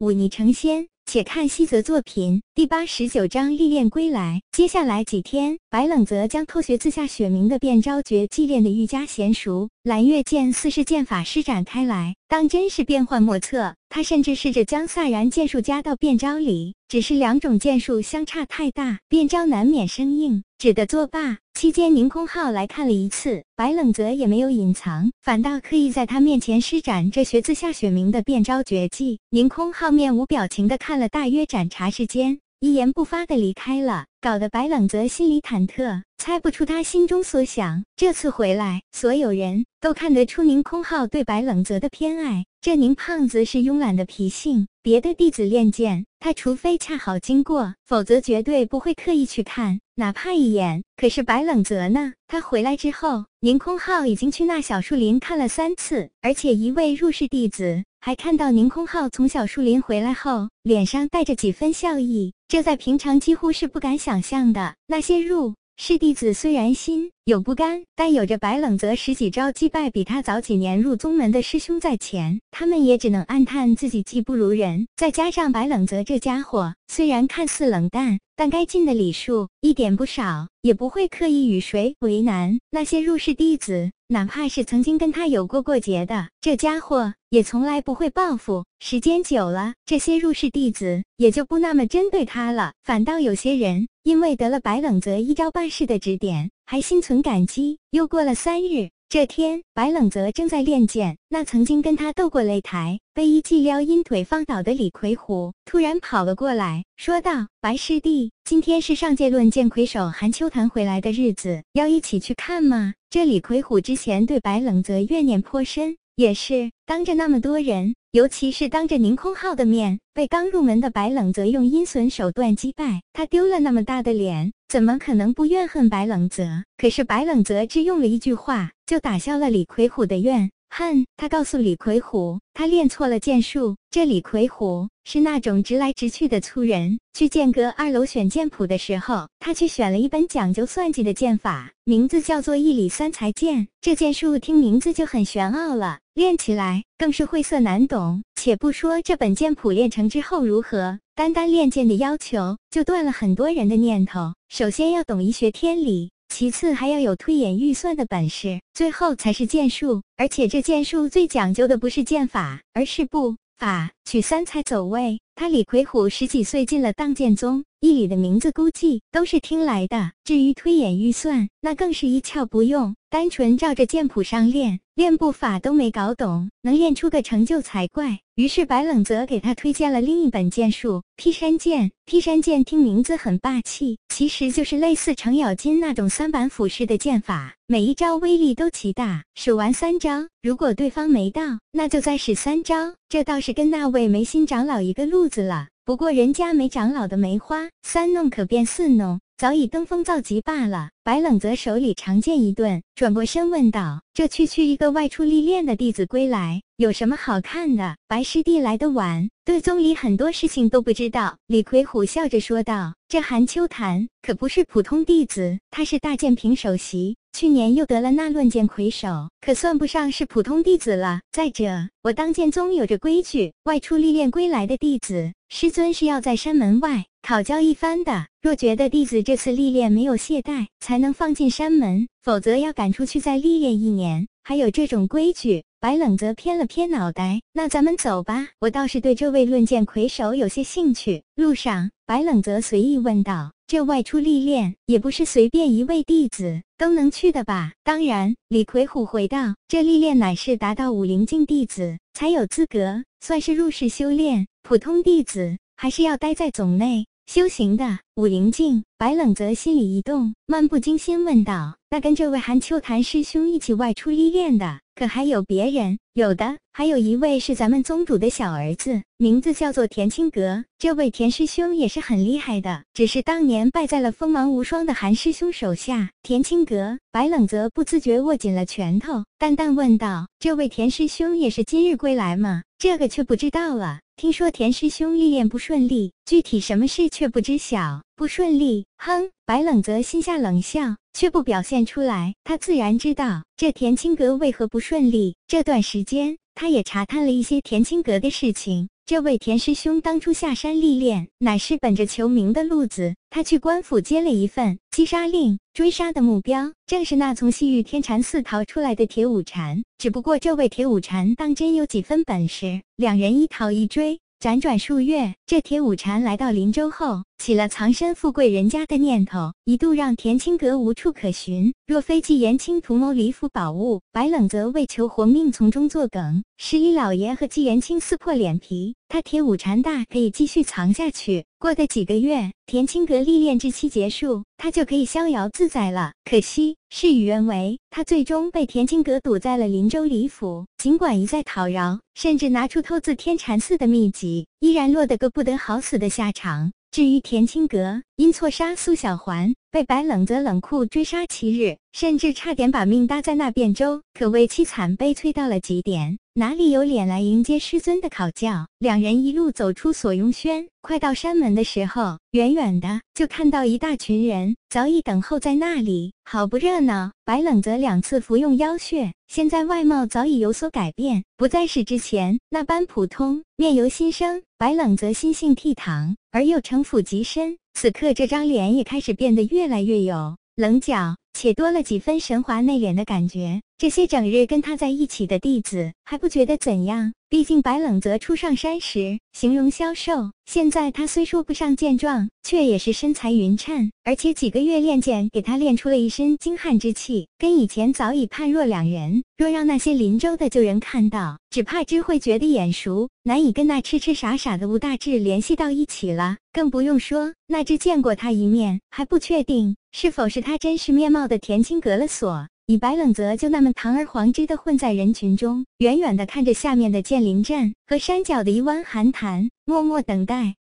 忤逆成仙。且看西泽作品第八十九章历练归来。接下来几天，白冷泽将偷学自下雪明的变招诀技练得愈加娴熟，蓝月剑四式剑法施展开来，当真是变幻莫测。他甚至试着将飒然剑术加到变招里，只是两种剑术相差太大，变招难免生硬，只得作罢。期间，宁空浩来看了一次，白冷泽也没有隐藏，反倒刻意在他面前施展这学自下雪明的变招绝技。宁空浩面无表情的看了大约盏茶时间，一言不发的离开了，搞得白冷泽心里忐忑。猜不出他心中所想。这次回来，所有人都看得出宁空浩对白冷泽的偏爱。这宁胖子是慵懒的脾性，别的弟子练剑，他除非恰好经过，否则绝对不会刻意去看，哪怕一眼。可是白冷泽呢？他回来之后，宁空浩已经去那小树林看了三次，而且一位入室弟子还看到宁空浩从小树林回来后，脸上带着几分笑意，这在平常几乎是不敢想象的。那些入。室弟子虽然心有不甘，但有着白冷泽十几招击败比他早几年入宗门的师兄在前，他们也只能暗叹自己技不如人。再加上白冷泽这家伙虽然看似冷淡，但该尽的礼数一点不少，也不会刻意与谁为难。那些入室弟子，哪怕是曾经跟他有过过节的，这家伙也从来不会报复。时间久了，这些入室弟子也就不那么针对他了，反倒有些人。因为得了白冷泽一招半式的指点，还心存感激。又过了三日，这天，白冷泽正在练剑，那曾经跟他斗过擂台、被一记撩阴腿放倒的李魁虎突然跑了过来，说道：“白师弟，今天是上界论剑魁首韩秋谈回来的日子，要一起去看吗？”这李魁虎之前对白冷泽怨念颇深，也是当着那么多人。尤其是当着宁空浩的面，被刚入门的白冷泽用阴损手段击败，他丢了那么大的脸，怎么可能不怨恨白冷泽？可是白冷泽只用了一句话，就打消了李魁虎的怨。恨他告诉李魁虎，他练错了剑术。这李魁虎是那种直来直去的粗人。去剑阁二楼选剑谱的时候，他去选了一本讲究算计的剑法，名字叫做一里三才剑。这剑术听名字就很玄奥了，练起来更是晦涩难懂。且不说这本剑谱练成之后如何，单单练剑的要求就断了很多人的念头。首先要懂医学天理。其次还要有推演预算的本事，最后才是剑术。而且这剑术最讲究的不是剑法，而是步法。取三才走位。他李魁虎十几岁进了荡剑宗，一里的名字估计都是听来的。至于推演预算，那更是一窍不用，单纯照着剑谱上练，练步法都没搞懂，能练出个成就才怪。于是白冷泽给他推荐了另一本剑术——劈山剑。劈山剑听名字很霸气，其实就是类似程咬金那种三板斧式的剑法，每一招威力都奇大。使完三招，如果对方没到，那就再使三招。这倒是跟那位眉心长老一个路子了。不过人家梅长老的梅花三弄可变四弄。早已登峰造极罢了。白冷泽手里长剑一顿，转过身问道：“这区区一个外出历练的弟子归来，有什么好看的？”白师弟来得晚，对宗里很多事情都不知道。李魁虎笑着说道：“这韩秋潭可不是普通弟子，他是大剑平首席，去年又得了那论剑魁首，可算不上是普通弟子了。再者，我当剑宗有着规矩，外出历练归来的弟子，师尊是要在山门外。”考教一番的，若觉得弟子这次历练没有懈怠，才能放进山门，否则要赶出去再历练一年。还有这种规矩。白冷泽偏了偏脑袋，那咱们走吧。我倒是对这位论剑魁首有些兴趣。路上，白冷泽随意问道：“这外出历练，也不是随便一位弟子都能去的吧？”当然，李魁虎回道：“这历练乃是达到武灵境弟子才有资格，算是入世修炼。普通弟子。”还是要待在总内修行的武灵镜。白冷泽心里一动，漫不经心问道：“那跟这位韩秋潭师兄一起外出历练的，可还有别人？”“有的，还有一位是咱们宗主的小儿子，名字叫做田青阁。这位田师兄也是很厉害的，只是当年败在了锋芒无双的韩师兄手下。”田青阁，白冷泽不自觉握紧了拳头，淡淡问道：“这位田师兄也是今日归来吗？”“这个却不知道了。听说田师兄历练不顺利，具体什么事却不知晓。”不顺利，哼！白冷泽心下冷笑，却不表现出来。他自然知道这田青阁为何不顺利。这段时间，他也查探了一些田青阁的事情。这位田师兄当初下山历练，乃是本着求名的路子。他去官府接了一份击杀令，追杀的目标正是那从西域天禅寺逃出来的铁五禅。只不过这位铁五禅当真有几分本事，两人一逃一追。辗转数月，这铁五禅来到林州后，起了藏身富贵人家的念头，一度让田青阁无处可寻。若非纪言清图谋李府宝物，白冷则为求活命从中作梗，十一老爷和纪言清撕破脸皮。他铁五禅大可以继续藏下去，过个几个月，田青阁历练之期结束，他就可以逍遥自在了。可惜事与愿违，他最终被田青阁堵在了林州李府。尽管一再讨饶，甚至拿出偷自天禅寺的秘籍，依然落得个不得好死的下场。至于田青阁，因错杀苏小环，被白冷泽冷酷追杀七日，甚至差点把命搭在那汴州，可谓凄惨悲催到了极点。哪里有脸来迎接师尊的考教？两人一路走出锁雍轩，快到山门的时候，远远的就看到一大群人早已等候在那里，好不热闹。白冷泽两次服用妖血，现在外貌早已有所改变，不再是之前那般普通，面由心生。白冷泽心性倜傥，而又城府极深，此刻这张脸也开始变得越来越有棱角。且多了几分神华内敛的感觉。这些整日跟他在一起的弟子还不觉得怎样，毕竟白冷泽初上山时形容消瘦，现在他虽说不上健壮，却也是身材匀称，而且几个月练剑给他练出了一身精悍之气，跟以前早已判若两人。若让那些林州的旧人看到，只怕只会觉得眼熟，难以跟那痴痴傻傻的吴大志联系到一起了。更不用说那只见过他一面还不确定是否是他真实面貌的田青隔了锁。以白冷泽就那么堂而皇之的混在人群中，远远的看着下面的剑林镇和山脚的一湾寒潭，默默等待。